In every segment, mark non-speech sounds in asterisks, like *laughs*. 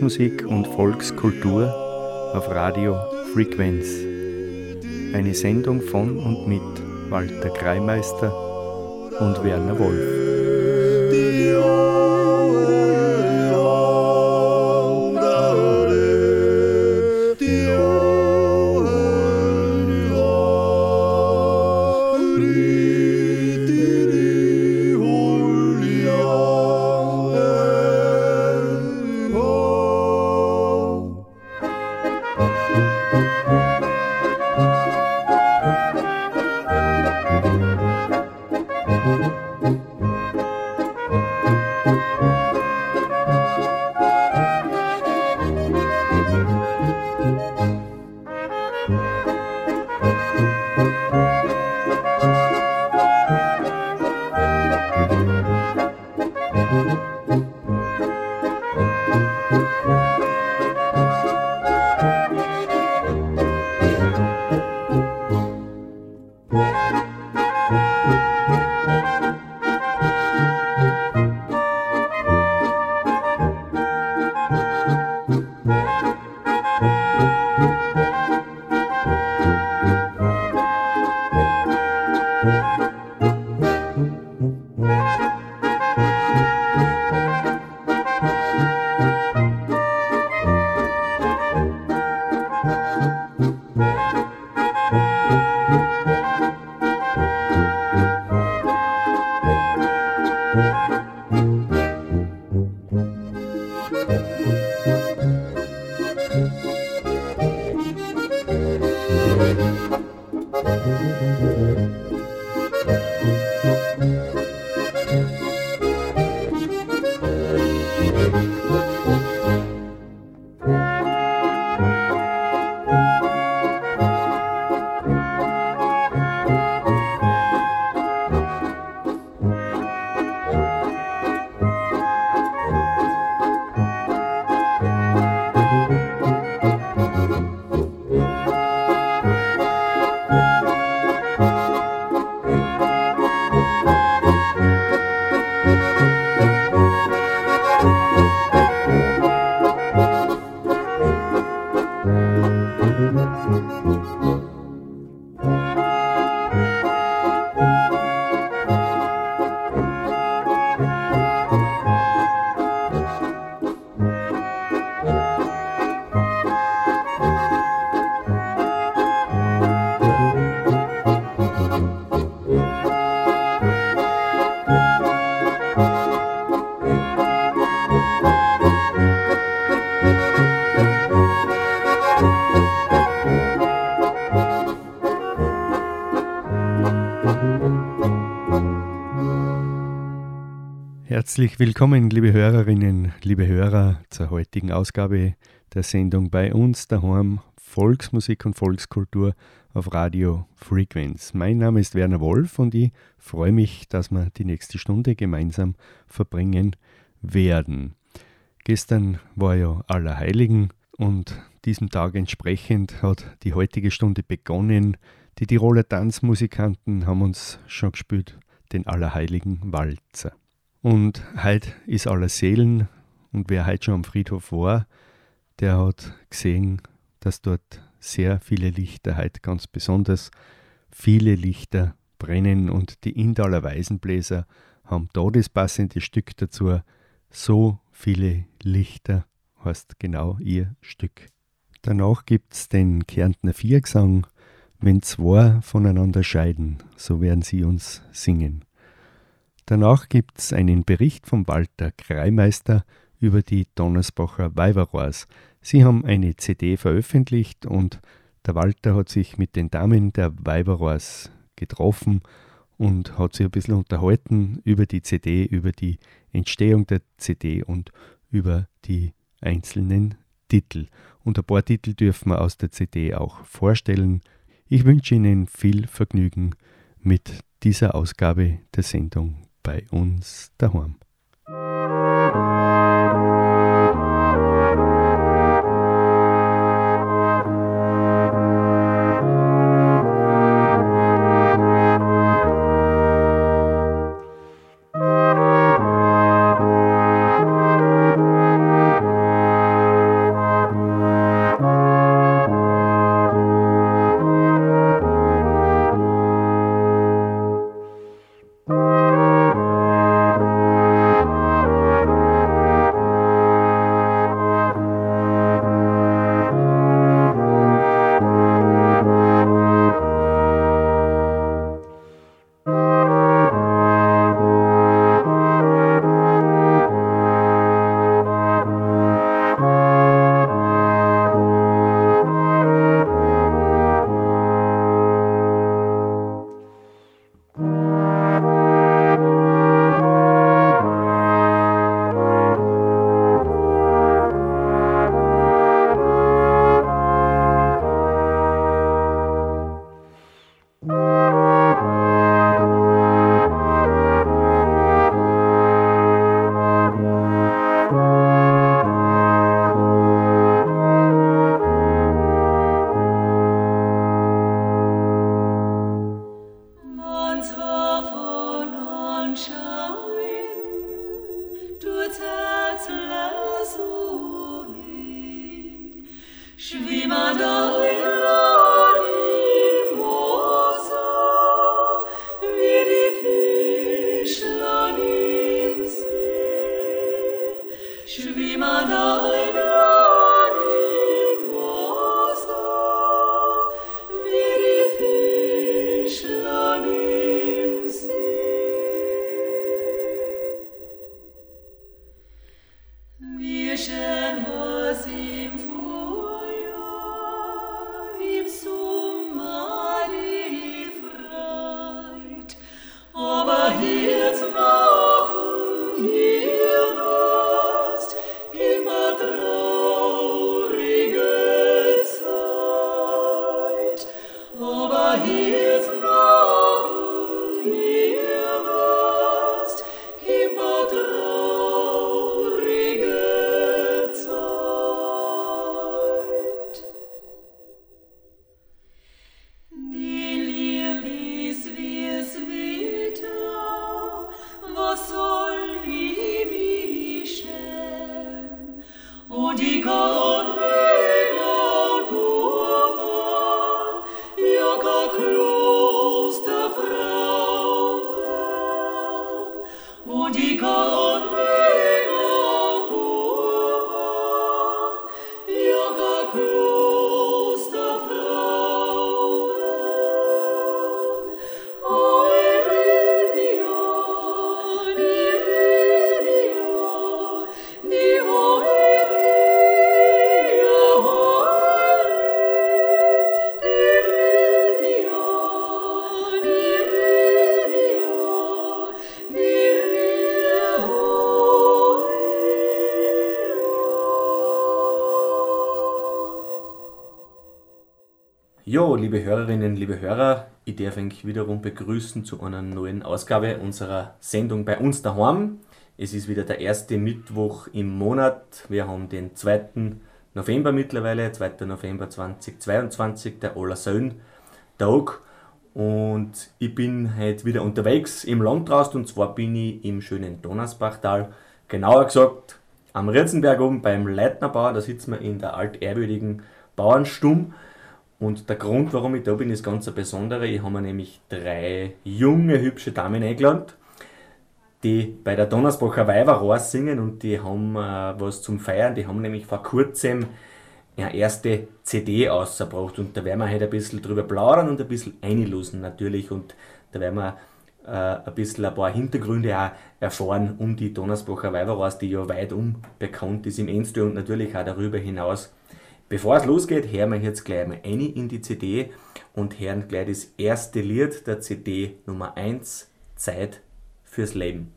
Volksmusik und Volkskultur auf Radio Frequenz. Eine Sendung von und mit Walter Kreimeister und Werner Wolf. Herzlich willkommen, liebe Hörerinnen, liebe Hörer, zur heutigen Ausgabe der Sendung bei uns daheim Volksmusik und Volkskultur auf Radio Frequenz. Mein Name ist Werner Wolf und ich freue mich, dass wir die nächste Stunde gemeinsam verbringen werden. Gestern war ja Allerheiligen und diesem Tag entsprechend hat die heutige Stunde begonnen. Die Tiroler Tanzmusikanten haben uns schon gespielt, den Allerheiligen Walzer. Und heute ist aller Seelen und wer heute schon am Friedhof war, der hat gesehen, dass dort sehr viele Lichter, heute ganz besonders viele Lichter brennen und die Indaler Weisenbläser haben da das passende Stück dazu. So viele Lichter heißt genau ihr Stück. Danach gibt es den Kärntner Viergesang, wenn zwei voneinander scheiden, so werden sie uns singen. Danach gibt es einen Bericht von Walter Kreimeister über die Donnersbacher Weiberrohrs. Sie haben eine CD veröffentlicht und der Walter hat sich mit den Damen der Weiberrohrs getroffen und hat sich ein bisschen unterhalten über die CD, über die Entstehung der CD und über die einzelnen Titel. Und ein paar Titel dürfen wir aus der CD auch vorstellen. Ich wünsche Ihnen viel Vergnügen mit dieser Ausgabe der Sendung bei uns daheim. Liebe Hörerinnen, liebe Hörer, ich darf euch wiederum begrüßen zu einer neuen Ausgabe unserer Sendung bei uns daheim. Es ist wieder der erste Mittwoch im Monat. Wir haben den 2. November mittlerweile, 2. November 2022, der Allersöhn-Tag. Und ich bin heute wieder unterwegs im Landtraust und zwar bin ich im schönen Donnersbachtal, genauer gesagt am Ritzenberg oben beim Leitnerbauer. Da sitzen wir in der altehrwürdigen Bauernstumm. Und der Grund, warum ich da bin, ist ganz ein besonderer. Ich habe mir nämlich drei junge, hübsche Damen eingeladen, die bei der Donnersbacher Weiberrohr singen und die haben äh, was zum Feiern. Die haben nämlich vor kurzem eine erste CD ausgebracht und da werden wir heute ein bisschen drüber plaudern und ein bisschen einlosen natürlich und da werden wir äh, ein bisschen ein paar Hintergründe auch erfahren um die Donnersbacher Weiberraus, die ja weit um bekannt ist im Enstö und natürlich auch darüber hinaus. Bevor es losgeht, hören wir jetzt gleich mal eine in die CD und hören gleich das erste Lied der CD Nummer 1, Zeit fürs Leben.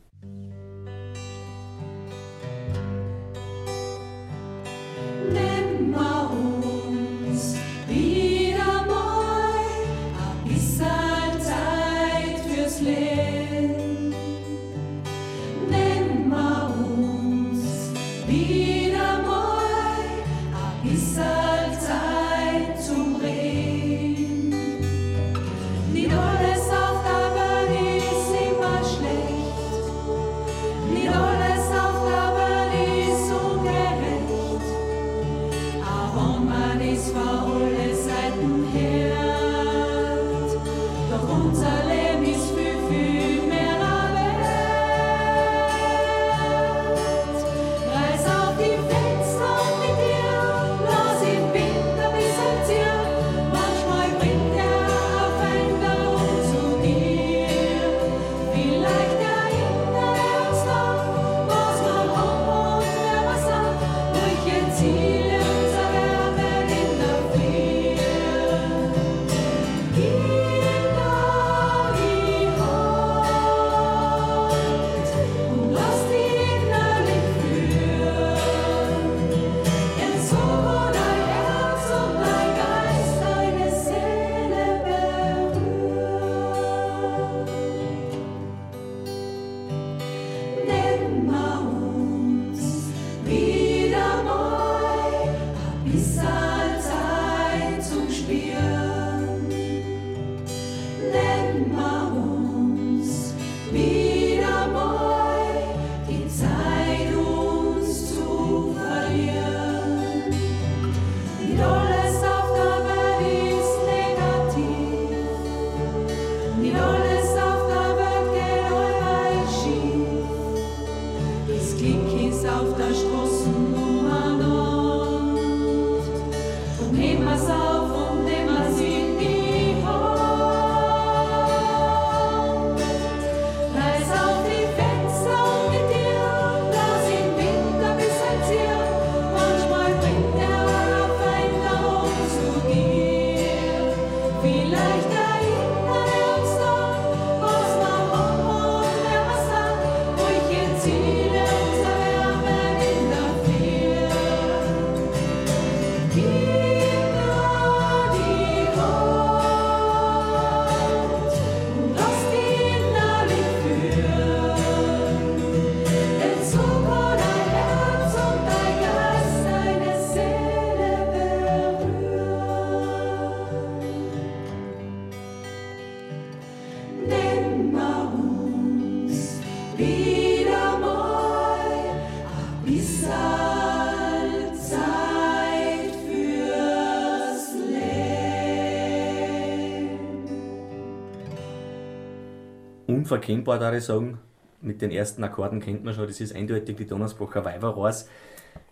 Unverkennbar, da ich sagen. Mit den ersten Akkorden kennt man schon, das ist eindeutig die Donnersbacher Weiberrohrs.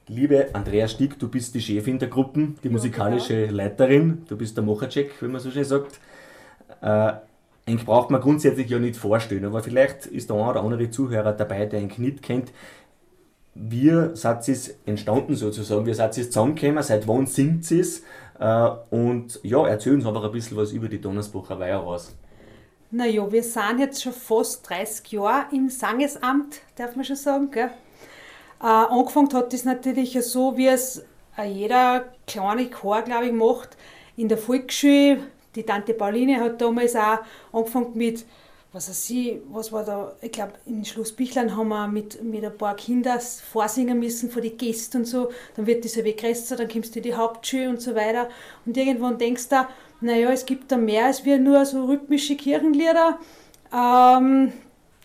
Liebe Andrea Stick, du bist die Chefin der Gruppen, die musikalische genau. Leiterin, du bist der Mochercheck, wie man so schön sagt. Äh, eigentlich braucht man grundsätzlich ja nicht vorstellen, aber vielleicht ist der eine oder andere Zuhörer dabei, der einen nicht kennt. Wie seid ihr entstanden sozusagen? Wie seid ihr zusammengekommen? Seit wann singt es? Äh, und ja, erzähl uns einfach ein bisschen was über die Donnersbacher Weiher raus. Naja, wir sind jetzt schon fast 30 Jahre im Sangesamt, darf man schon sagen. Gell? Äh, angefangen hat das natürlich so, wie es jeder kleine Chor, glaube ich, macht. In der Volksschule, die Tante Pauline hat damals auch angefangen mit, was weiß ich, was war da, ich glaube, in Schloss Bichlein haben wir mit, mit ein paar Kindern vorsingen müssen vor die Gäste und so. Dann wird ein wenig größer, dann kommst du in die Hauptschule und so weiter. Und irgendwann denkst du, naja, es gibt da mehr als wir nur so rhythmische Kirchenlieder. Ähm,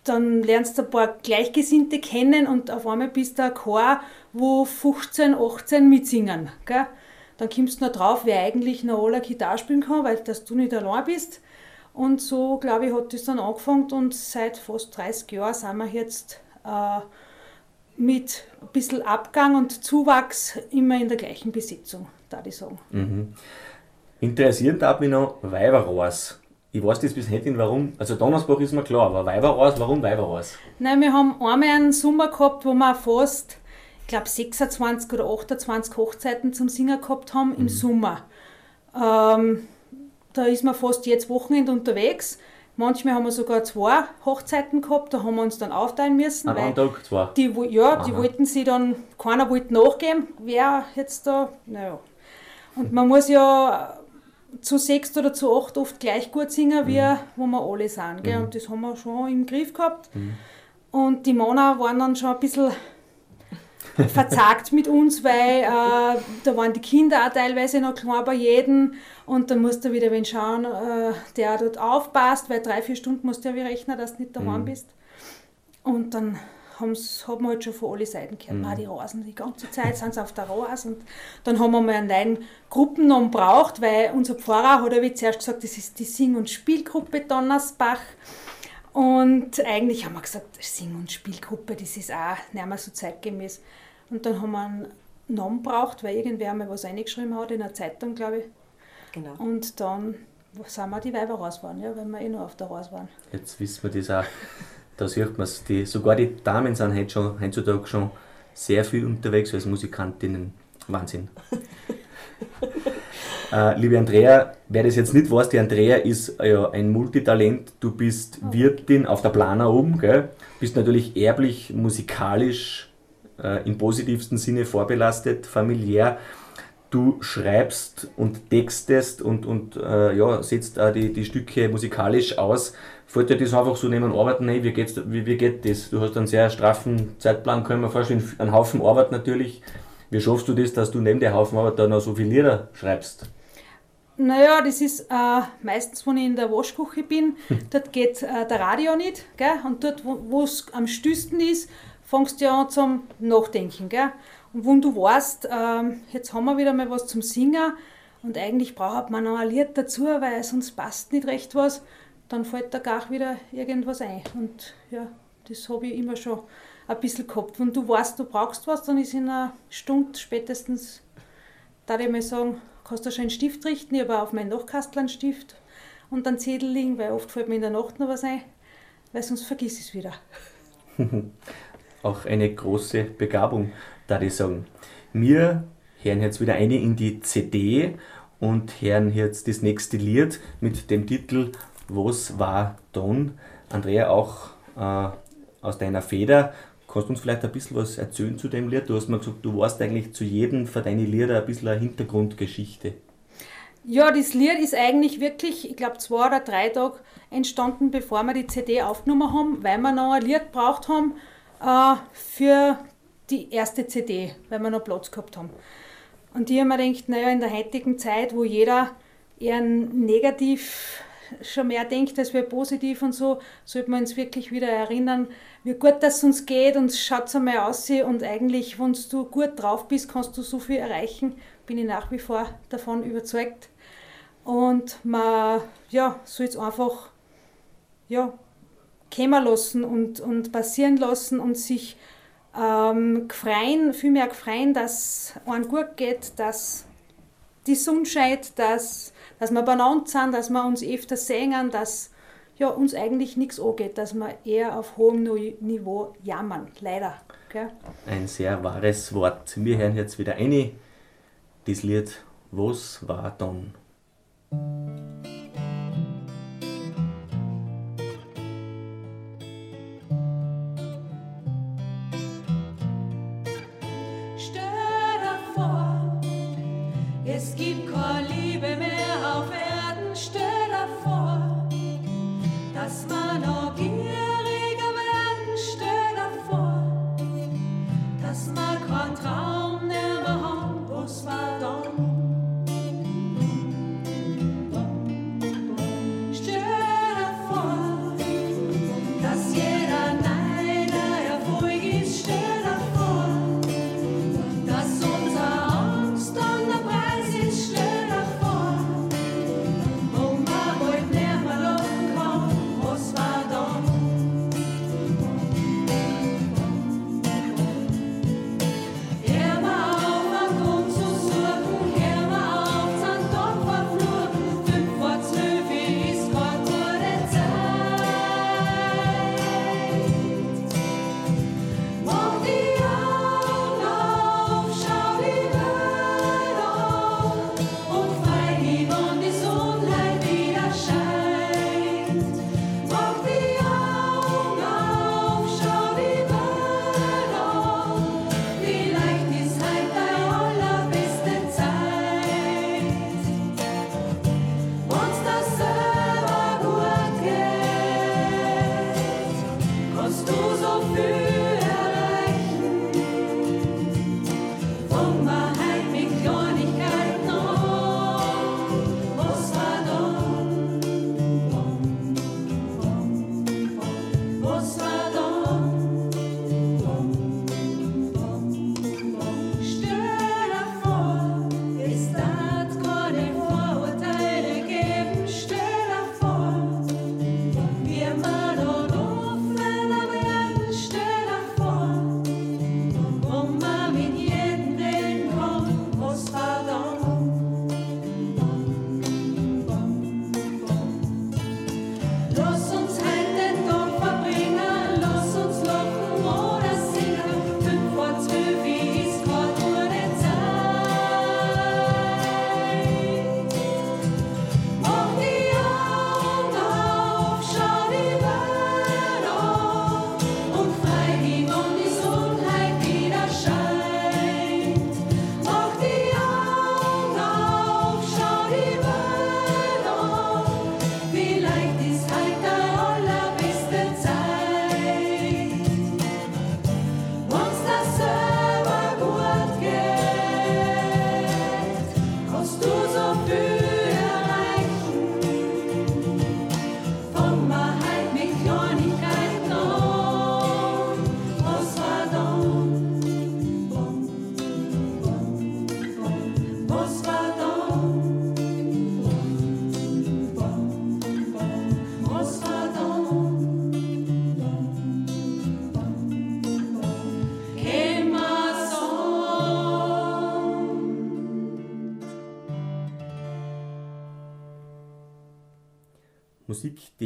dann lernst du ein paar Gleichgesinnte kennen und auf einmal bist du ein Chor, wo 15, 18 mitsingen. Gell? Dann kommst du noch drauf, wer eigentlich noch alle Gitarre spielen kann, weil dass du nicht allein bist. Und so, glaube ich, hat das dann angefangen und seit fast 30 Jahren sind wir jetzt äh, mit ein bisschen Abgang und Zuwachs immer in der gleichen Besetzung. da ich sagen. Mhm. Interessiert hat mich noch Weiberrohrs. Ich weiß das bis heute nicht, warum. Also Donnersbach ist mir klar, aber Weiberrohrs, warum Weiberrohrs? Nein, wir haben einmal einen Sommer gehabt, wo wir fast, ich glaube 26 oder 28 Hochzeiten zum Singen gehabt haben im Sommer. Ähm, da ist man fast jetzt Wochenende unterwegs. Manchmal haben wir sogar zwei Hochzeiten gehabt, da haben wir uns dann aufteilen müssen. An weil Tag zwei. die, ja, die Aha. wollten sie dann, keiner wollte nachgeben, wer jetzt da, naja. Und man muss ja zu sechs oder zu acht oft gleich gut singen, wie wo wir alle sind. Gell? Und das haben wir schon im Griff gehabt. Und die Männer waren dann schon ein bisschen *laughs* verzagt mit uns, weil äh, da waren die Kinder auch teilweise noch klein bei jedem und dann musst du wieder wen schauen, äh, der dort aufpasst, weil drei, vier Stunden musst du ja wieder rechnen, dass du nicht daheim bist. Und dann hat man halt schon von allen Seiten gehört, ah, die Rasen, die ganze Zeit sind sie auf der Rasen. Und dann haben wir mal einen neuen Gruppennamen braucht, weil unser Pfarrer hat ja wie zuerst gesagt, das ist die Sing- und Spielgruppe Donnersbach. Und eigentlich haben wir gesagt, Sing- und Spielgruppe, das ist auch nicht mehr so zeitgemäß. Und dann haben wir einen Namen braucht, weil irgendwer mal was eingeschrieben hat in einer Zeitung, glaube ich. Genau. Und dann sind wir die Weiber raus waren, ja, weil wir eh noch auf der Raus waren. Jetzt wissen wir das auch. Da sieht man es. Die, sogar die Damen sind heute schon, heutzutage schon sehr viel unterwegs als Musikantinnen. Wahnsinn. *laughs* äh, liebe Andrea, wer das jetzt nicht weiß, die Andrea ist äh, ja ein Multitalent. Du bist Wirtin auf der Plana oben, gell? bist natürlich erblich, musikalisch, äh, im positivsten Sinne vorbelastet, familiär. Du schreibst und textest und, und äh, ja, setzt auch die, die Stücke musikalisch aus. Dir das einfach so neben dem Arbeiten ein? Wie, geht's, wie, wie geht das? Du hast einen sehr straffen Zeitplan, können wir vorstellen, einen Haufen Arbeit natürlich. Wie schaffst du das, dass du neben der Haufen Arbeit da noch so viele Lieder schreibst? Naja, das ist äh, meistens, wenn ich in der Waschküche bin, *laughs* dort geht äh, der Radio nicht, gell? und dort, wo es am stüsten ist, fängst du ja an zum Nachdenken. Gell? Und wenn du weißt, ähm, jetzt haben wir wieder mal was zum Singen und eigentlich braucht man noch ein Lied dazu, weil sonst passt nicht recht was, dann fällt da gar wieder irgendwas ein. Und ja, das habe ich immer schon ein bisschen gehabt. Wenn du weißt, du brauchst was, dann ist in einer Stunde spätestens da ich mal sagen, kannst du schon einen Stift richten, ich habe auf meinen Nachkastel einen Stift und einen Zettel liegen, weil oft fällt mir in der Nacht noch was ein, weil sonst vergiss ich es wieder. *laughs* Auch eine große Begabung, da ich sagen. Wir hören jetzt wieder eine in die CD und hören jetzt das nächste Lied mit dem Titel Was war Don? Andrea, auch äh, aus deiner Feder. Kannst du uns vielleicht ein bisschen was erzählen zu dem Lied? Du hast mir gesagt, du weißt eigentlich zu jedem von deinen Lieder ein bisschen eine Hintergrundgeschichte. Ja, das Lied ist eigentlich wirklich, ich glaube, zwei oder drei Tage entstanden, bevor wir die CD aufgenommen haben, weil wir noch ein Lied braucht haben äh, für die erste CD, weil wir noch Platz gehabt haben. Und ich habe mir gedacht, naja, in der heutigen Zeit, wo jeder eher negativ schon mehr denkt, als wir positiv und so, sollte man uns wirklich wieder erinnern, wie gut das uns geht und schaut einmal aus und eigentlich, wenn du gut drauf bist, kannst du so viel erreichen, bin ich nach wie vor davon überzeugt. Und man ja, soll es einfach ja, kommen lassen und, und passieren lassen und sich ähm, viel mehr freuen, dass einem gut geht, dass die Sonne scheint, dass, dass wir beieinander sind, dass wir uns öfter sehen, dass ja, uns eigentlich nichts angeht, dass wir eher auf hohem Ni- Niveau jammern, leider. Gell? Ein sehr wahres Wort. Wir hören jetzt wieder eine, das Lied Was war Don? Dass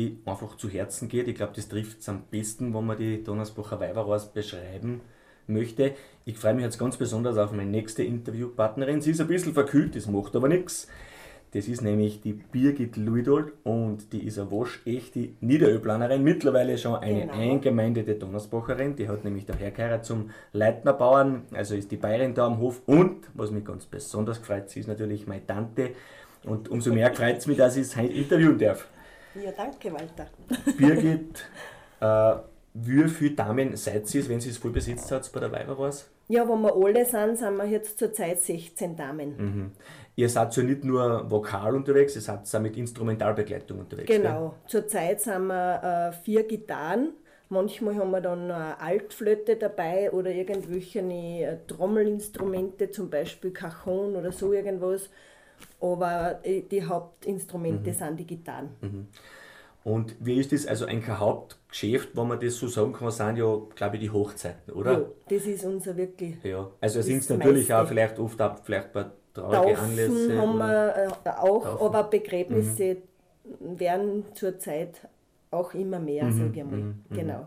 die einfach zu Herzen geht. Ich glaube, das trifft es am besten, wenn man die Donnersbacher Weiberhaus beschreiben möchte. Ich freue mich jetzt ganz besonders auf meine nächste Interviewpartnerin. Sie ist ein bisschen verkühlt, das macht aber nichts. Das ist nämlich die Birgit Luidold und die ist eine waschechte Niederöplanerin, mittlerweile schon eine Genau. eingemeindete Donnersbacherin. Die hat nämlich daher geheiratet zum Leitnerbauern, also ist die Bayerin da am Hof. Und, was mich ganz besonders freut, sie ist natürlich meine Tante. Und umso mehr freut es mich, dass ich es heute interviewen darf. Ja, danke, Walter. Birgit, äh, wie viele Damen seid ihr, wenn sie es voll besitzt hat bei der Weiberhaus? Ja, wo wir alle sind, sind wir jetzt zurzeit 16 Damen. Mhm. Ihr seid ja nicht nur vokal unterwegs, ihr seid auch mit Instrumentalbegleitung unterwegs. Genau. Zurzeit sind wir äh, vier Gitarren. Manchmal haben wir dann eine Altflöte dabei oder irgendwelche äh, Trommelinstrumente, zum Beispiel Cajon oder so irgendwas. Aber äh, die Hauptinstrumente Mhm. sind die Gitarren. Gell? Und wie ist das, also ein Hauptgeschäft, wenn man das so sagen kann, sind ja, glaube ich, die Hochzeiten, oder? Ja, das ist unser wirklich. Ja. Also sind es natürlich meiste. auch vielleicht oft auch vielleicht bei traurigen Taufen Anlässe. haben wir äh, auch, Taufen. aber Begräbnisse werden zurzeit auch immer mehr, Mhm, sage ich mal. Genau.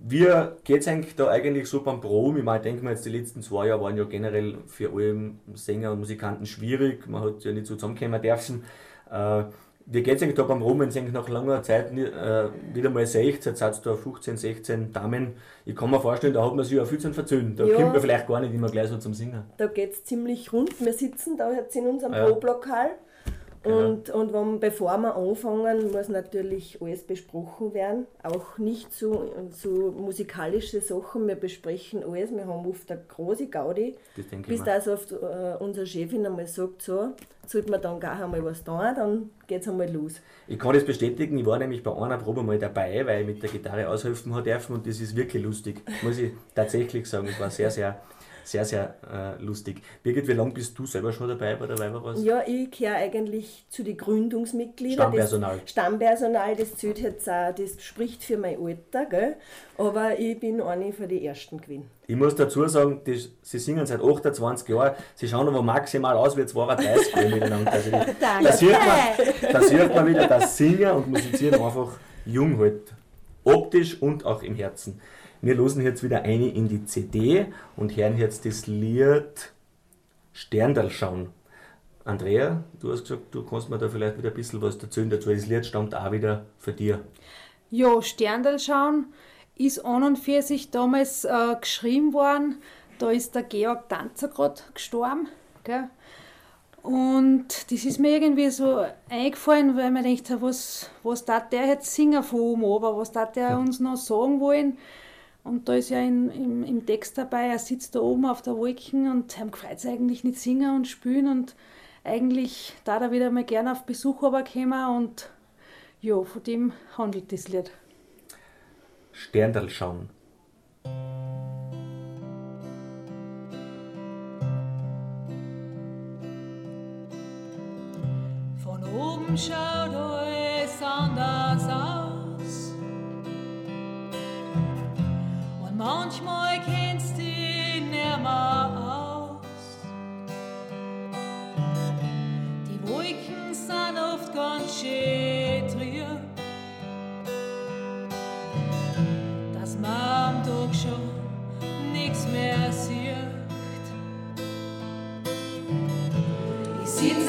Wie geht es eigentlich da eigentlich so beim Proben? Ich meine, ich denke mir jetzt, die letzten zwei Jahre waren ja generell für alle Sänger und Musikanten schwierig. Man hat ja nicht so zusammenkommen dürfen. Äh, wie geht es eigentlich da beim Proben, wenn ihr eigentlich nach langer Zeit äh, wieder mal seht? Jetzt seid ihr da 15, 16 Damen. Ich kann mir vorstellen, da hat man sich ja viel zu verzöhnen. Da Ja. kommt man vielleicht gar nicht immer gleich so zum Singen. Da geht es ziemlich rund. Wir sitzen da jetzt in unserem Ja. Probelokal. Und, und wenn, bevor wir anfangen, muss natürlich alles besprochen werden. Auch nicht so, so musikalische Sachen. Wir besprechen alles. Wir haben oft eine große Gaudi. Das Bis das oft äh, unsere Chefin einmal sagt, so, sollte man dann gar einmal was tun, dann geht es einmal los. Ich kann das bestätigen, ich war nämlich bei einer Probe mal dabei, weil ich mit der Gitarre aushelfen hat dürfen und das ist wirklich lustig, muss ich tatsächlich sagen. Es war sehr, sehr, sehr, sehr äh, lustig. Birgit, wie lange bist du selber schon dabei bei der Weiberhaus? Ja, ich gehöre eigentlich zu den Gründungsmitgliedern. Stammpersonal. Das Stammpersonal, das zählt jetzt auch, das spricht für mein Alter, gell? aber ich bin eine von den Ersten gewesen. Ich muss dazu sagen, das, sie singen seit 28 Jahren, sie schauen aber maximal aus wie 32 Jahre miteinander. Also die, *laughs* da, sieht man, da sieht man wieder, dass Singen und Musizieren einfach jung halt. Optisch und auch im Herzen. Wir losen jetzt wieder eine in die CD und hören jetzt das Lied Sterndal schauen. Andrea, du hast gesagt, du kannst mir da vielleicht wieder ein bisschen was erzählen dazu. Das Lied stammt auch wieder für dir. Ja, Sterndal schauen ist an und für sich damals äh, geschrieben worden. Da ist der Georg Tanzer gerade gestorben. Gell? Und das ist mir irgendwie so eingefallen, weil man denkt, was, was darf der jetzt singen von oben aber was darf der uns noch sagen wollen? Und da ist ja in, im, im Text dabei, er sitzt da oben auf der Wolken und ihm gefreut eigentlich nicht singen und spielen und eigentlich da er wieder mal gerne auf Besuch kommen und ja, von dem handelt das Lied. Sterndal schauen. Von oben schaut alles anders aus. Manchmal kennst du ihn nimmer aus. Die Wolken sind oft ganz schön trüb. Dass man am Tag schon nichts mehr sieht. Ich sitz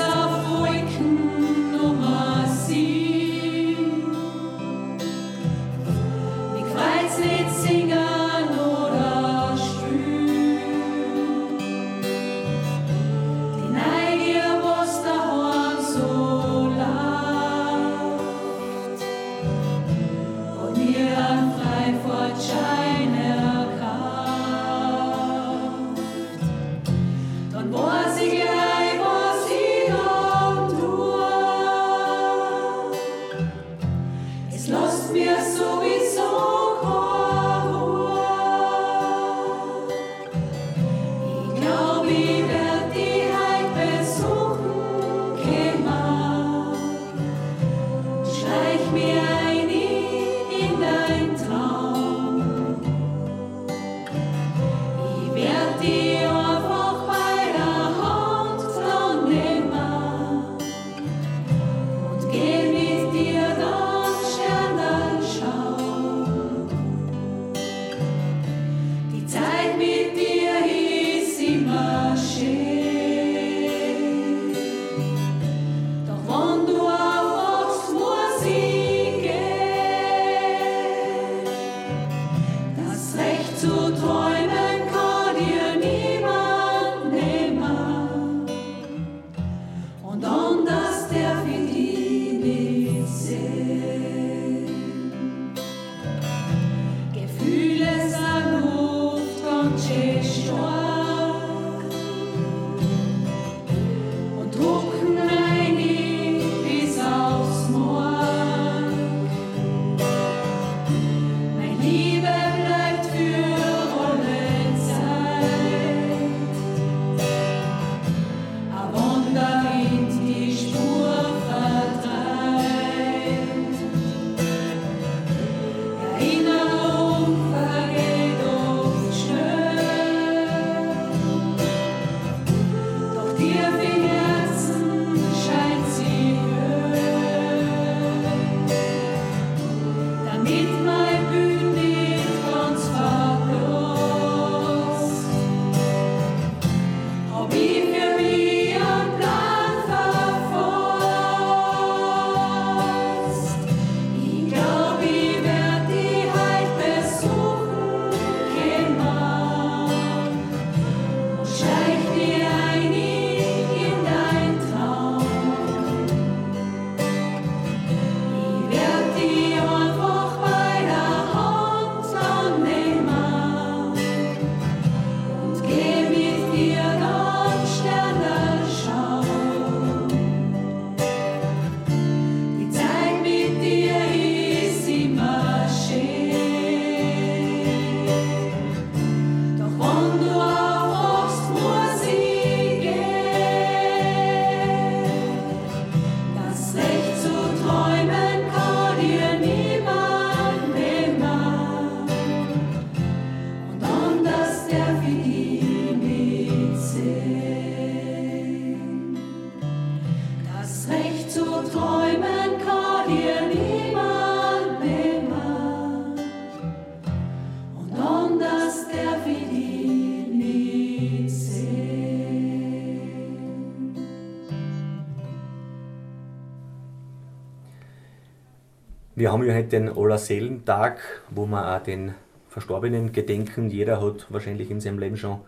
Wir haben ja heute den Allerseelentag, wo wir auch den Verstorbenen gedenken. Jeder hat wahrscheinlich in seinem Leben schon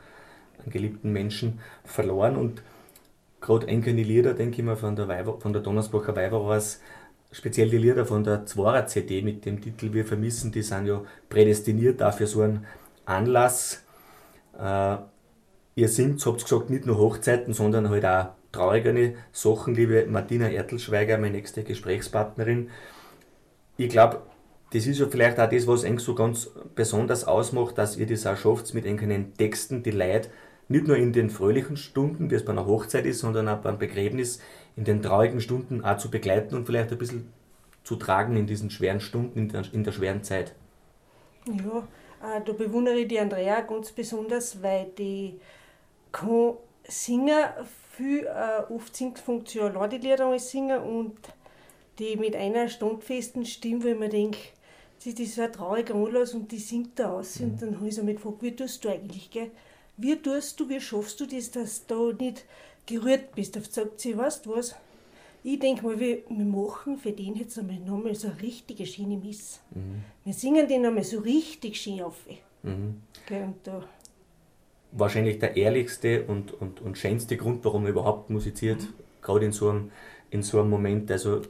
einen geliebten Menschen verloren und gerade einige Lieder, denke ich mal, von der, Weiber, von der Donnersbacher Weiberhaus, speziell die Lieder von der Zwarer CD mit dem Titel Wir vermissen, die sind ja prädestiniert dafür so einen Anlass. Äh, ihr singt, habt gesagt, nicht nur Hochzeiten, sondern halt auch traurigere Sachen, liebe Martina Ertelschweiger, meine nächste Gesprächspartnerin ich glaube, das ist ja vielleicht auch das, was eigentlich so ganz besonders ausmacht, dass ihr das auch schafft, mit irgendwelchen Texten die Leute nicht nur in den fröhlichen Stunden, wie es bei einer Hochzeit ist, sondern auch beim Begräbnis, in den traurigen Stunden auch zu begleiten und vielleicht ein bisschen zu tragen in diesen schweren Stunden, in der, in der schweren Zeit. Ja, äh, da bewundere ich die Andrea ganz besonders, weil die kann singen, viel, äh, oft singt, funktioniert die Lieder singen und die mit einer standfesten Stimme, wo ich mir denke, das ist so ein trauriger Anlass und die singt da aus. Mhm. Und dann habe ich so gefragt, wie tust du eigentlich, gell? Wie tust du, wie schaffst du das, dass du da nicht gerührt bist? Da sagt sie, weißt du was? Ich denke mal, wir, wir machen für den jetzt einmal nochmal so eine richtige schöne Miss. Mhm. Wir singen den einmal so richtig schön auf. Mhm. Okay, und da Wahrscheinlich der ehrlichste und, und, und schönste Grund, warum man überhaupt musiziert, mhm. gerade in so, einem, in so einem Moment. Also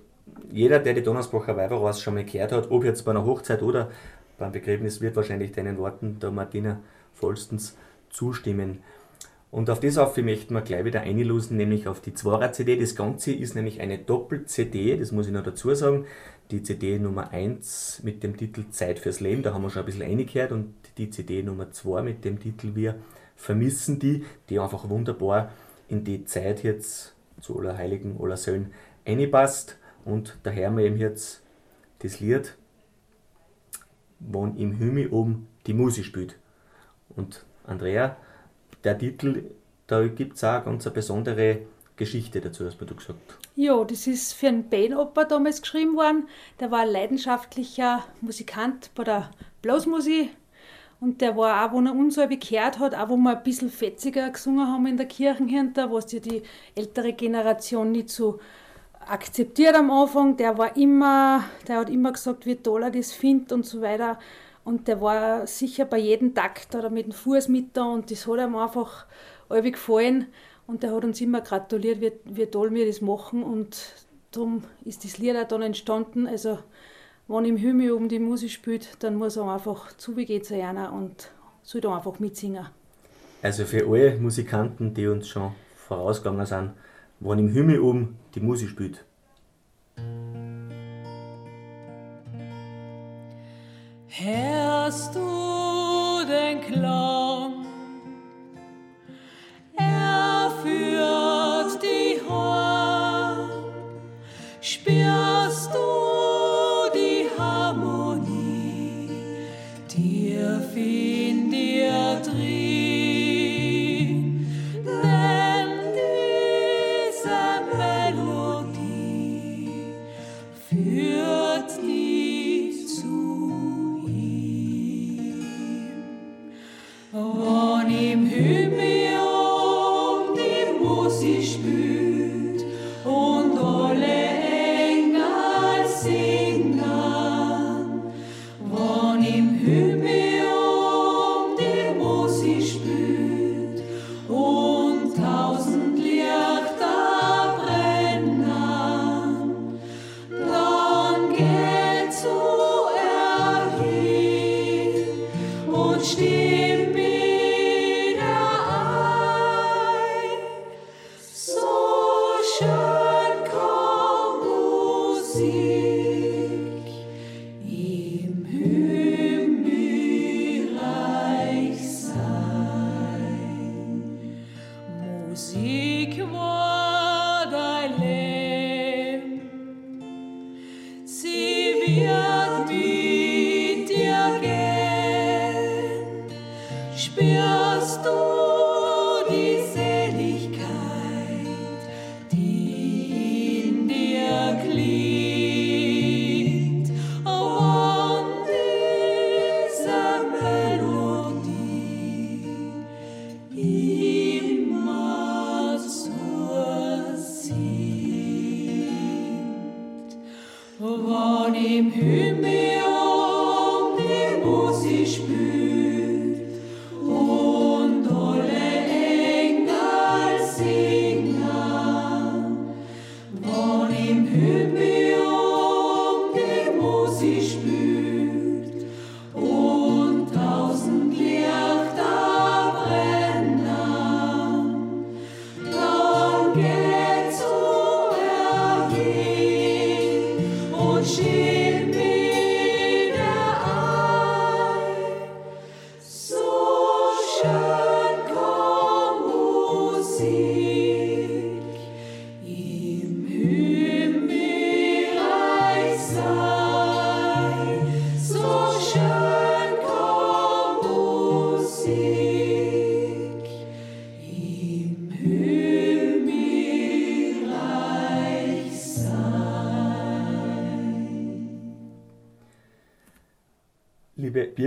jeder, der die Donnersbacher Weiberhaus schon mal gehört hat, ob jetzt bei einer Hochzeit oder beim Begräbnis, wird wahrscheinlich deinen Worten der Martina vollstens zustimmen. Und auf das auf möchten wir gleich wieder einlösen, nämlich auf die Zwarer CD. Das Ganze ist nämlich eine Doppel-CD, das muss ich noch dazu sagen. Die CD Nummer 1 mit dem Titel Zeit fürs Leben, da haben wir schon ein bisschen eingekehrt, und die CD Nummer 2 mit dem Titel Wir vermissen die, die einfach wunderbar in die Zeit jetzt zu Allerheiligen, Allersöhn einpasst. Und daher haben wir eben jetzt das Lied, wann im Himmel oben die Musik spielt. Und Andrea, der Titel, da gibt es auch eine ganz besondere Geschichte dazu, hast du gesagt. Ja, das ist für einen Bane-Oper damals geschrieben worden. Der war ein leidenschaftlicher Musikant bei der Blasmusik. Und der war auch, wo er uns so gehört hat, auch wo wir ein bisschen fetziger gesungen haben in der Kirche hinter, was ja die ältere Generation nicht so akzeptiert am Anfang. Der war immer, der hat immer gesagt, wie toll er das findet und so weiter. Und der war sicher bei jedem Takt oder mit dem Fuß mit da und das hat ihm einfach irgendwie gefallen. Und der hat uns immer gratuliert, wie, wie toll wir das machen. Und darum ist das Lied auch dann entstanden. Also, wenn im Himmel oben die Musik spielt, dann muss er einfach zugehen zu einer und soll da einfach mitsingen. Also für alle Musikanten, die uns schon vorausgegangen sind, wenn im Himmel oben die Musik spielt. Hörst du den Klang? Er führt die Horn. Spürst du die in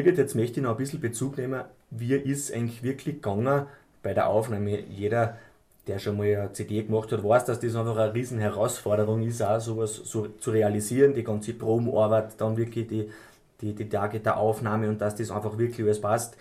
Birgit, jetzt möchte ich noch ein bisschen Bezug nehmen. Wie ist eigentlich wirklich gegangen bei der Aufnahme? Jeder, der schon mal eine CD gemacht hat, weiß, dass das einfach eine riesen Herausforderung ist, auch sowas so zu realisieren, die ganze Probenarbeit, dann wirklich die, die, die Tage der Aufnahme und dass das einfach wirklich alles passt.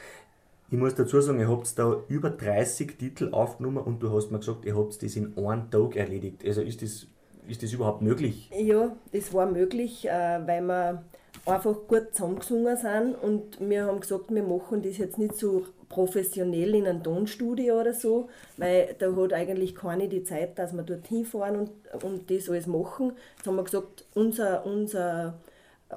Ich muss dazu sagen, ihr habt da über 30 Titel aufgenommen und du hast mir gesagt, ihr habt das in einem Tag erledigt. Also ist das, ist das überhaupt möglich? Ja, das war möglich, äh, weil wir einfach gut zusammengesungen sind und wir haben gesagt, wir machen das jetzt nicht so professionell in einem Tonstudio oder so, weil da hat eigentlich keine die Zeit, dass wir dorthin fahren und, und das alles machen. Jetzt haben wir gesagt, unser, unser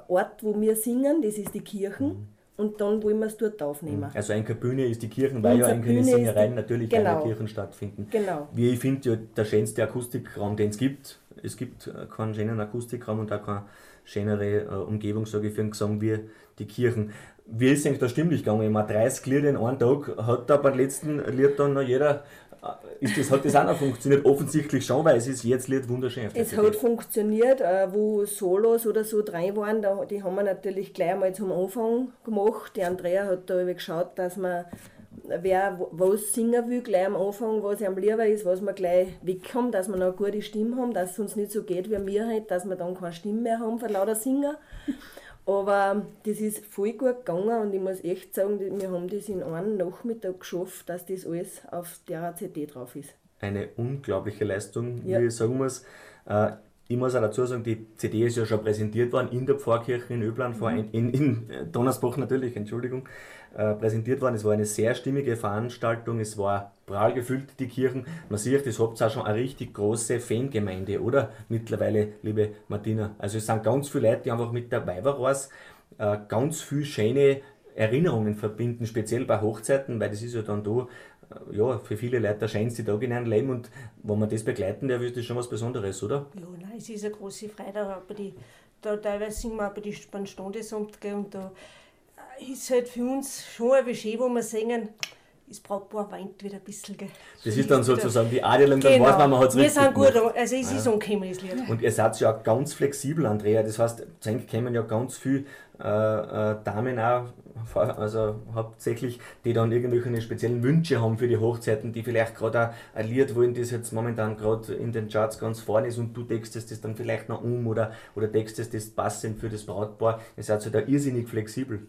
Ort, wo wir singen, das ist die Kirchen und dann wollen wir es dort aufnehmen. Also eine Bühne ist die Kirchen, weil ja eigentlich ist Singereien natürlich in genau. der Kirchen stattfinden. Genau. Wie ich finde, ja, der schönste Akustikraum, den es gibt. Es gibt keinen schönen Akustikraum und auch keine schönere äh, Umgebung, sage ich, für einen Gesang wie die Kirchen. Wie ist eigentlich da stimmlich gegangen? Ich meine, 30 Lieder in einem Tag, hat da beim letzten Lied dann noch jeder, äh, ist das, hat das auch noch funktioniert? Offensichtlich schon, weil es ist jetzt Lied wunderschön. Es hat funktioniert, äh, wo Solos oder so drin waren, die haben wir natürlich gleich einmal zum Anfang gemacht. Die Andrea hat da geschaut, dass man, wer was singen will, gleich am Anfang, was ihm lieber ist, was wir gleich wegkommen, dass wir noch eine gute Stimme haben, dass es uns nicht so geht wie mir halt, dass wir dann keine Stimme mehr haben für lauter Singen. *laughs* Aber das ist voll gut gegangen und ich muss echt sagen, wir haben das in einem Nachmittag geschafft, dass das alles auf der CD drauf ist. eine unglaubliche Leistung, Ja. wie ich sagen muss. Äh, ich muss auch dazu sagen, die CD ist ja schon präsentiert worden in der Pfarrkirche in Öblan, vor Mhm. ein, in, in äh, Donnersbach natürlich, Entschuldigung, äh, präsentiert worden. Es war eine sehr stimmige Veranstaltung, es war prall gefüllt, die Kirchen. Man sieht, es habt auch schon eine richtig große Fangemeinde, oder? Mittlerweile, liebe Martina. Also es sind ganz viele Leute, die einfach mit der Weiberraus äh, ganz viele schöne Erinnerungen verbinden, speziell bei Hochzeiten, weil das ist ja dann da, äh, ja, für viele Leute der schönste Tag in ihrem Leben und wenn man das begleiten darf, ist das schon was Besonderes, oder? Ja, nein, es ist eine große Freude, aber die, da teilweise singen wir bei die, gell, und da ist halt für uns schon ein Budget, wo wir singen, das Brautpaar weint wieder ein bisschen. Gell. Das ist dann sozusagen die Adelung, dann Genau. weiß man, man hat es Wir richtig sind gut, gemacht. also es ist angekommen, das Lied. Und ihr seid ja auch ganz flexibel, Andrea. Das heißt, eigentlich kommen ja ganz viele äh, äh, Damen auch, also hauptsächlich, die dann irgendwelche speziellen Wünsche haben für die Hochzeiten, die vielleicht gerade auch ein Lied wollen, das jetzt momentan gerade in den Charts ganz vorne ist und du textest das dann vielleicht noch um oder, oder textest das passend für das Brautpaar. Ihr seid ja da irrsinnig flexibel.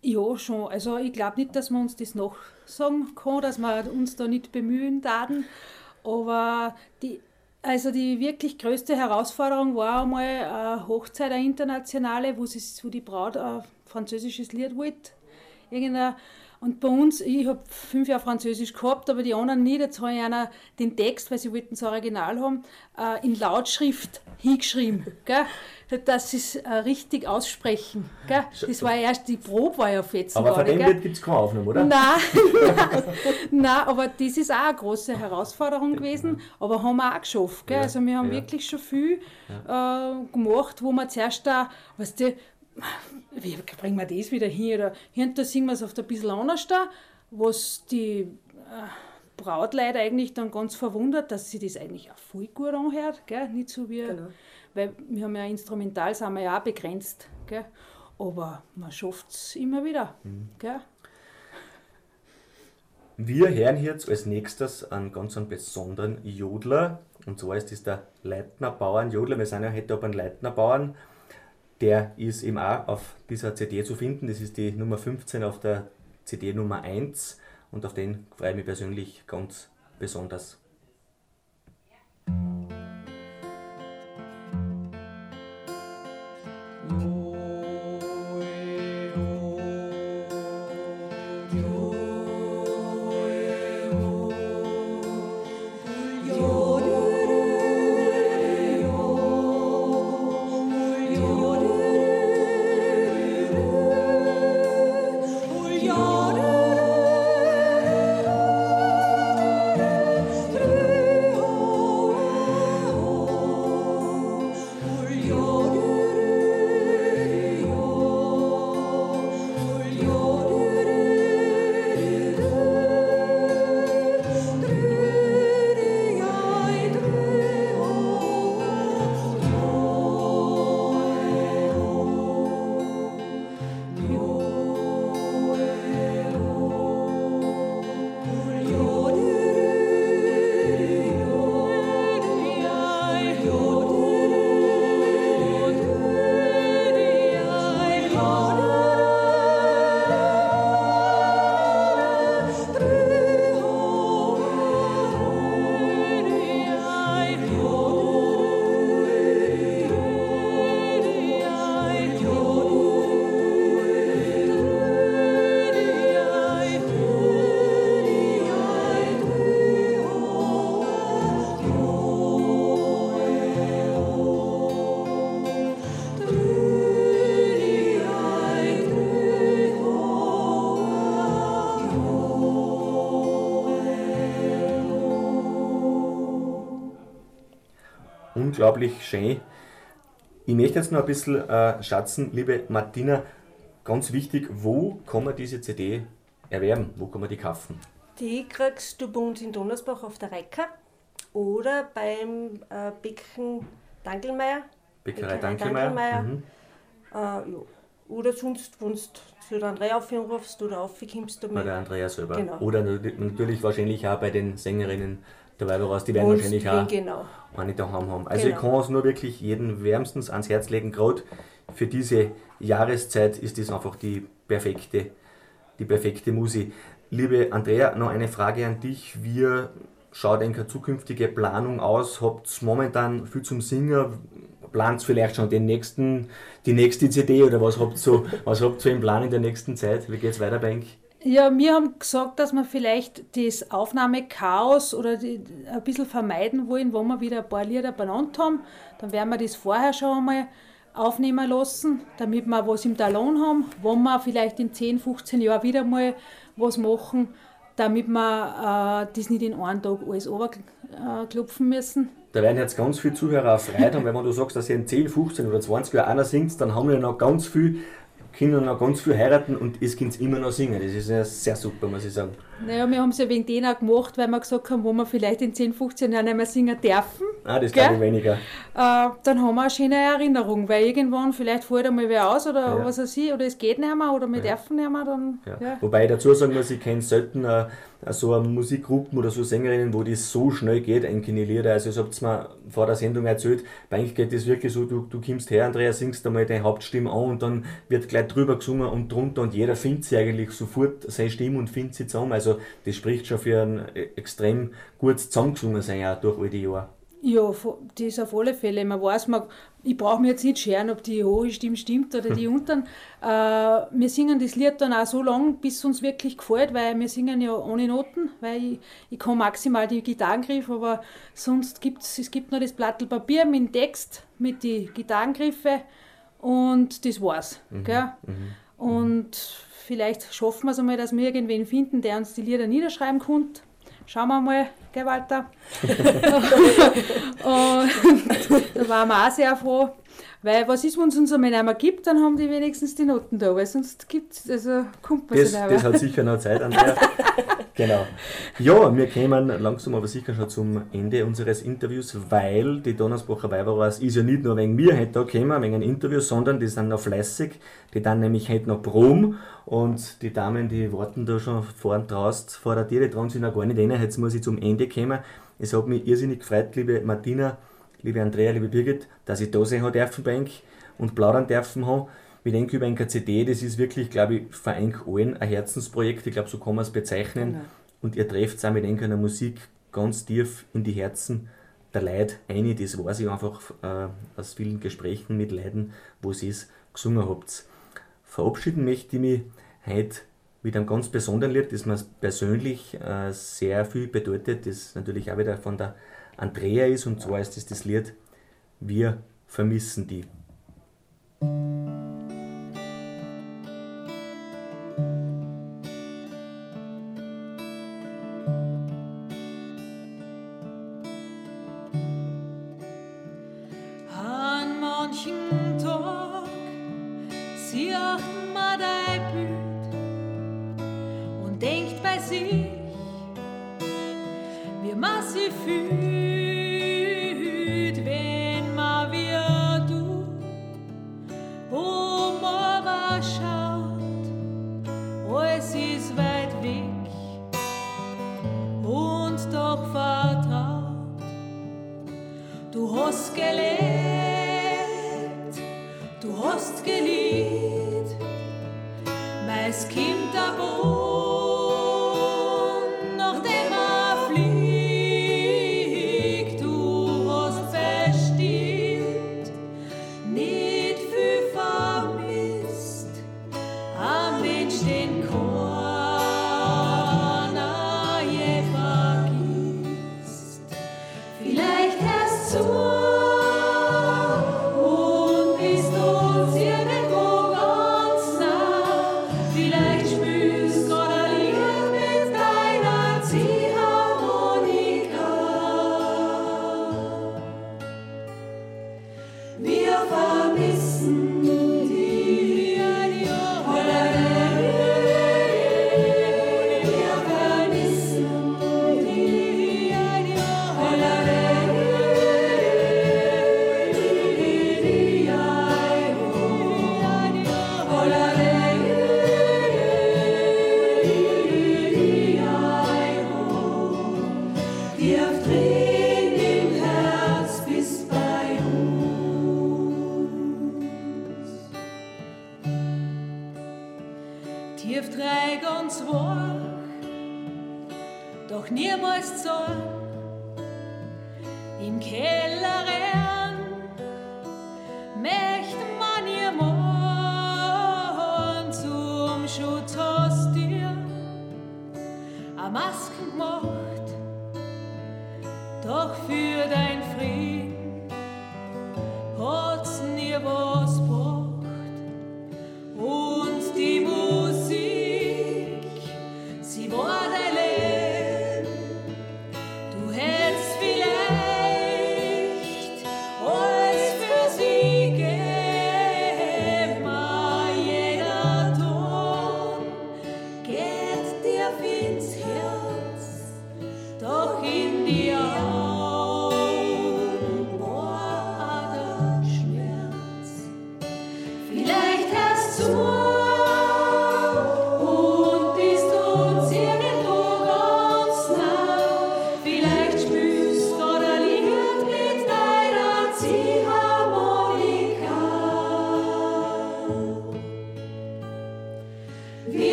Ja, schon. Also ich glaube nicht, dass man uns das nachsagen kann, dass wir uns da nicht bemühen daten. Aber die, also die wirklich größte Herausforderung war einmal eine Hochzeit, eine internationale, wo, sie, wo die Braut ein französisches Lied wollte. Und bei uns, ich habe fünf Jahre Französisch gehabt, aber die anderen nicht. Jetzt habe ich einer den Text, weil sie wollten das Original haben, äh, in Lautschrift hingeschrieben, gell? dass sie es äh, richtig aussprechen. Gell? Das war erst, die Probe war ja fetzen. Aber von dem gibt es keine Aufnahme, oder? Nein, *laughs* *laughs* nein, aber das ist auch eine große Herausforderung gewesen, aber haben wir auch geschafft. Gell? Ja, Also wir haben ja. wirklich schon viel äh, gemacht, wo wir zuerst da, weißt du, wie bringen wir das wieder hin? Oder da singen wir es oft ein bisschen anders da, was die äh, Brautleute eigentlich dann ganz verwundert, dass sie das eigentlich auch voll gut anhört, gell? nicht so wie, Genau. weil wir haben ja instrumental, sind wir ja auch begrenzt, gell? aber man schafft es immer wieder. Gell? Wir hören jetzt als nächstes einen ganz einen besonderen Jodler. Und zwar ist das der Leitner Bauern Jodler. Wir sind ja heute auf einem Leitner Bauern. der ist eben auch auf dieser CD zu finden. Das ist die Nummer 15 auf der CD Nummer 1 und auf den freue ich mich persönlich ganz besonders. Unglaublich schön. Ich möchte jetzt noch ein bisschen äh, schätzen, liebe Martina, ganz wichtig, wo kann man diese CD erwerben? Wo kann man die kaufen? Die kriegst du bei uns in Donnersbach auf der Reika oder beim äh, Becken Dankelmeier. Bäckerei Dankelmeier. Mhm. Äh, ja. Oder sonst, wenn du zu der Andrea aufrufst oder aufkommst du Bei der Andrea selber. Genau. Oder natürlich wahrscheinlich auch bei den Sängerinnen dabei woraus, die werden Und wahrscheinlich auch genau. eine daheim haben. Also Genau. ich kann es nur wirklich jedem wärmstens ans Herz legen, gerade für diese Jahreszeit ist das einfach die perfekte, die perfekte Musik. Liebe Andrea, noch eine Frage an dich. Wie schaut eine zukünftige Planung aus? Habt ihr momentan viel zum Singen? Plant vielleicht schon den nächsten, die nächste CD oder was habt ihr so, was habt ihr so im Plan in der nächsten Zeit? Wie geht es weiter, Bank? Ja, wir haben gesagt, dass wir vielleicht das Aufnahmechaos oder die, ein bisschen vermeiden wollen, wo wir wieder ein paar Lieder benannt haben. Dann werden wir das vorher schon einmal aufnehmen lassen, damit wir was im Talon haben, wo wir vielleicht in 10, 15 Jahren wieder mal was machen, damit wir äh, das nicht in einem Tag alles runterklopfen müssen. Da werden jetzt ganz viele Zuhörer haben, weil wenn du sagst, dass ihr in 10, 15 oder 20 Jahren einer singt, dann haben wir noch ganz viel, können noch ganz viel heiraten und es können immer noch singen. Das ist ja sehr super, muss ich sagen. Naja, wir haben es ja wegen denen auch gemacht, weil wir gesagt haben, wo wir vielleicht in 10, 15 Jahren nicht mehr singen dürfen. Ah, das glaube ich weniger. Äh, dann haben wir eine schöne Erinnerung, weil irgendwann vielleicht fällt einmal wer aus oder Ja. was weiß ich, oder es geht nicht mehr oder wir dürfen nicht mehr, dann Ja. ja. Wobei ich dazu sagen muss, ich kenne selten äh, so Musikgruppen oder so Sängerinnen, wo das so schnell geht, eigentlich die Lieder. Also, das habt ihr mir vor der Sendung erzählt. Bei euch geht das wirklich so, du, du kommst her, Andrea, singst einmal deine Hauptstimme an und dann wird gleich drüber gesungen und drunter und jeder findet sie eigentlich sofort seine Stimme und findet sie zusammen. Also, das spricht schon für ein äh, extrem gutes Zusammengesungen sein, auch durch all die Jahre. Ja, das auf alle Fälle. Man weiß, man, ich brauche mir jetzt nicht scheren, ob die hohe Stimme stimmt oder die *laughs* unteren. Äh, wir singen das Lied dann auch so lang, bis es uns wirklich gefällt, weil wir singen ja ohne Noten, weil ich, ich kann maximal die Gitarrengriff, aber sonst gibt es, es gibt nur das Blattl Papier mit dem Text, mit den Gitarrengriffe und das war's. Gell? Und vielleicht schaffen wir es einmal, dass wir irgendwen finden, der uns die Lieder niederschreiben kann. Schauen wir mal, gell Walter? *laughs* *laughs* Und da waren wir auch sehr froh. Weil was ist, wenn es uns einmal nicht mehr gibt, dann haben die wenigstens die Noten da, weil sonst gibt's, also kommt man Das, das nicht mehr. hat sicher noch Zeit, Andrea. *laughs* genau. Ja, wir kommen langsam aber sicher schon zum Ende unseres Interviews, weil die Donnersbacher Weiberers ist ja nicht nur wegen mir heute da gekommen, wegen ein Interview, sondern die sind noch fleißig. Die dann nämlich heute noch Prom und die Damen, die warten da schon vorn draußen vor der Tür, die trauen sich noch gar nicht rein. Jetzt muss ich zum Ende kommen. Es hat mich irrsinnig gefreut, liebe Martina, liebe Andrea, liebe Birgit, dass ich da sein habe dürfen bei euch. und plaudern dürfen haben. Wir denken über NKCD, das ist wirklich, glaube ich, für eigentlich allen ein Herzensprojekt, ich glaube, so kann man es bezeichnen. Genau. Und ihr trefft auch mit einer Musik ganz tief in die Herzen der Leute ein. Das weiß ich einfach äh, aus vielen Gesprächen mit Leuten, wo sie es gesungen habt. Verabschieden möchte ich mich heute mit einem ganz besonderen Lied, das mir persönlich äh, sehr viel bedeutet, das natürlich auch wieder von der Andrea ist, und zwar ist das das Lied Wir vermissen die.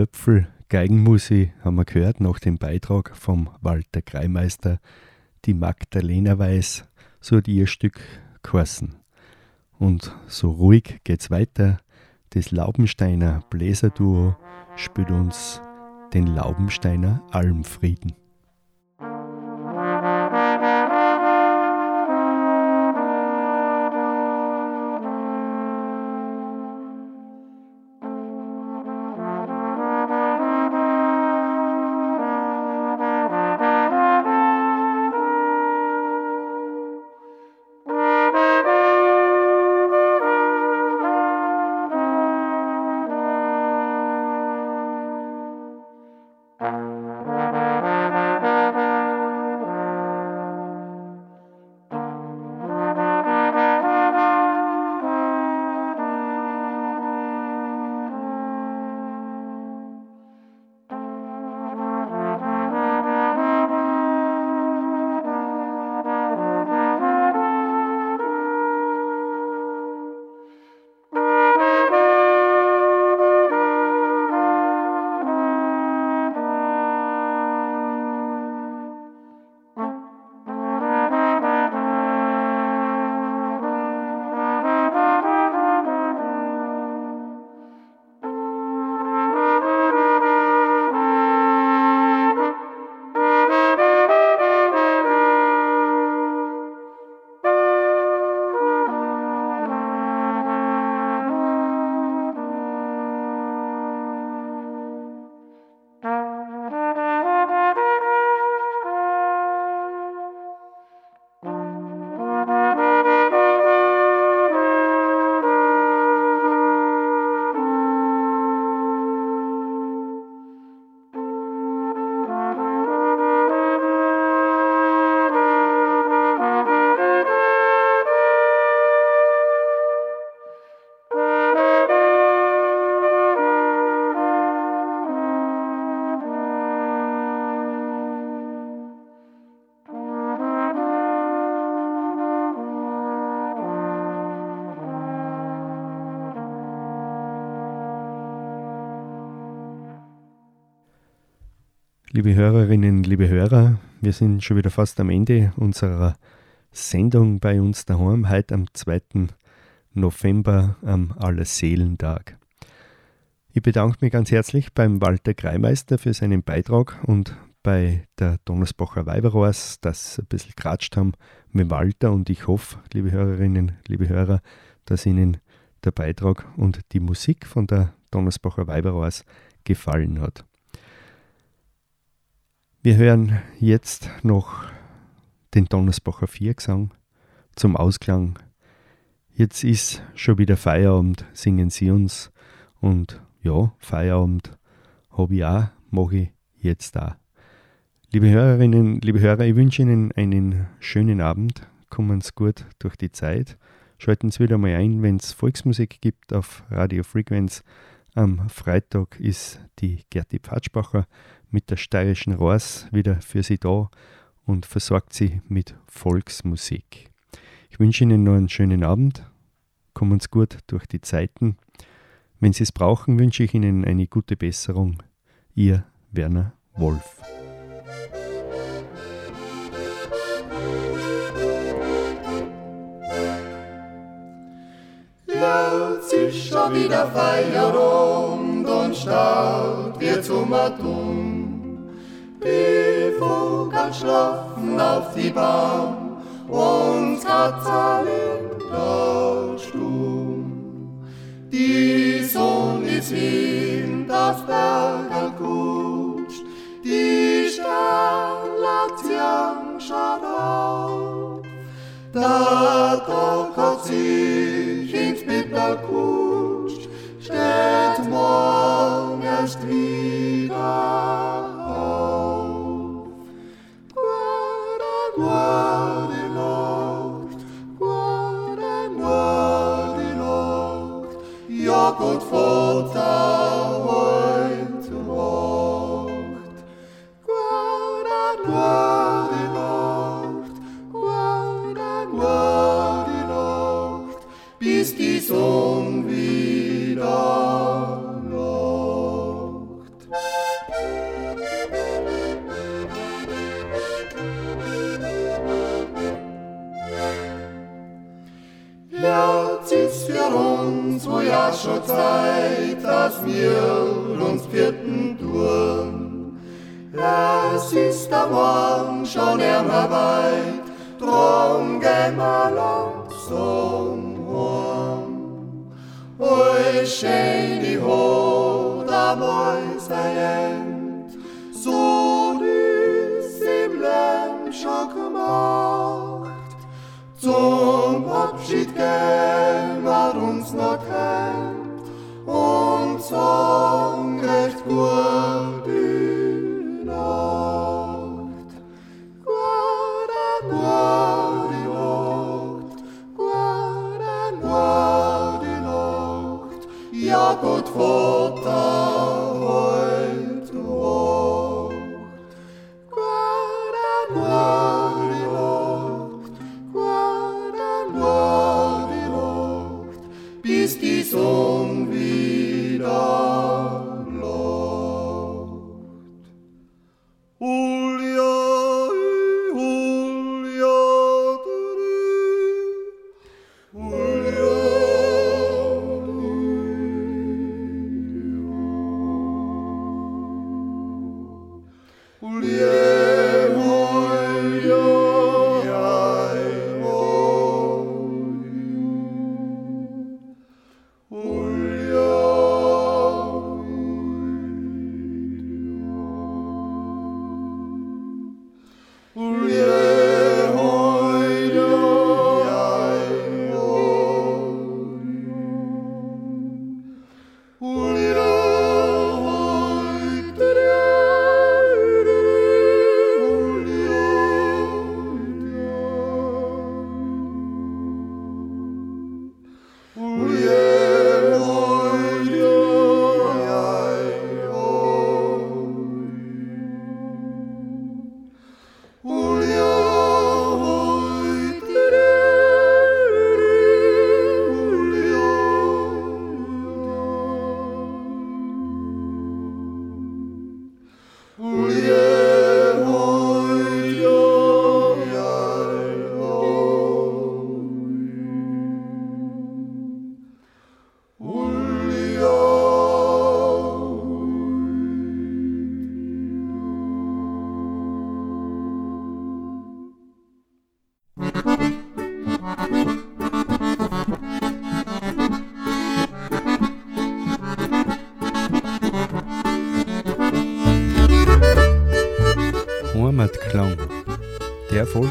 Die Röpfel Geigenmusik haben wir gehört nach dem Beitrag vom Walter Kreimeister. Die Magdalena Weiß, so hat ihr Stück geheißen. Und so ruhig geht's weiter. Das Laubensteiner Bläserduo spielt uns den Laubensteiner Almfrieden. Liebe Hörerinnen, liebe Hörer, wir sind schon wieder fast am Ende unserer Sendung bei uns daheim, heute am 2. November am Allerseelentag. Ich bedanke mich ganz herzlich beim Walter Kreimeister für seinen Beitrag und bei der Donnersbacher Weiberrohrs, das ein bisschen geratscht haben mit Walter und ich hoffe, liebe Hörerinnen, liebe Hörer, dass Ihnen der Beitrag und die Musik von der Donnersbacher Weiberrohrs gefallen hat. Wir hören jetzt noch den Donnersbacher Viergesang zum Ausklang. Jetzt ist schon wieder Feierabend, singen Sie uns. Und ja, Feierabend habe ich auch, mache ich jetzt da. Liebe Hörerinnen, liebe Hörer, ich wünsche Ihnen einen schönen Abend. Kommen Sie gut durch die Zeit. Schalten Sie wieder mal ein, wenn es Volksmusik gibt auf Radio Frequenz. Am Freitag ist die Gerti Pfatschbacher mit der steirischen Rohrs wieder für Sie da und versorgt Sie mit Volksmusik. Ich wünsche Ihnen noch einen schönen Abend. Kommen Sie gut durch die Zeiten. Wenn Sie es brauchen, wünsche ich Ihnen eine gute Besserung. Ihr Werner Wolf. Jetzt ist schon wieder Feierabend und stark wir zum Atom. Die Vogel schlafen auf die Baum und Katzerlin da stumm. Die Sonne ist in das Berge kutscht, die Sternlation schaut auf. Der Tag hat sich ins Bett kutscht, steht morgen erst wieder. Gott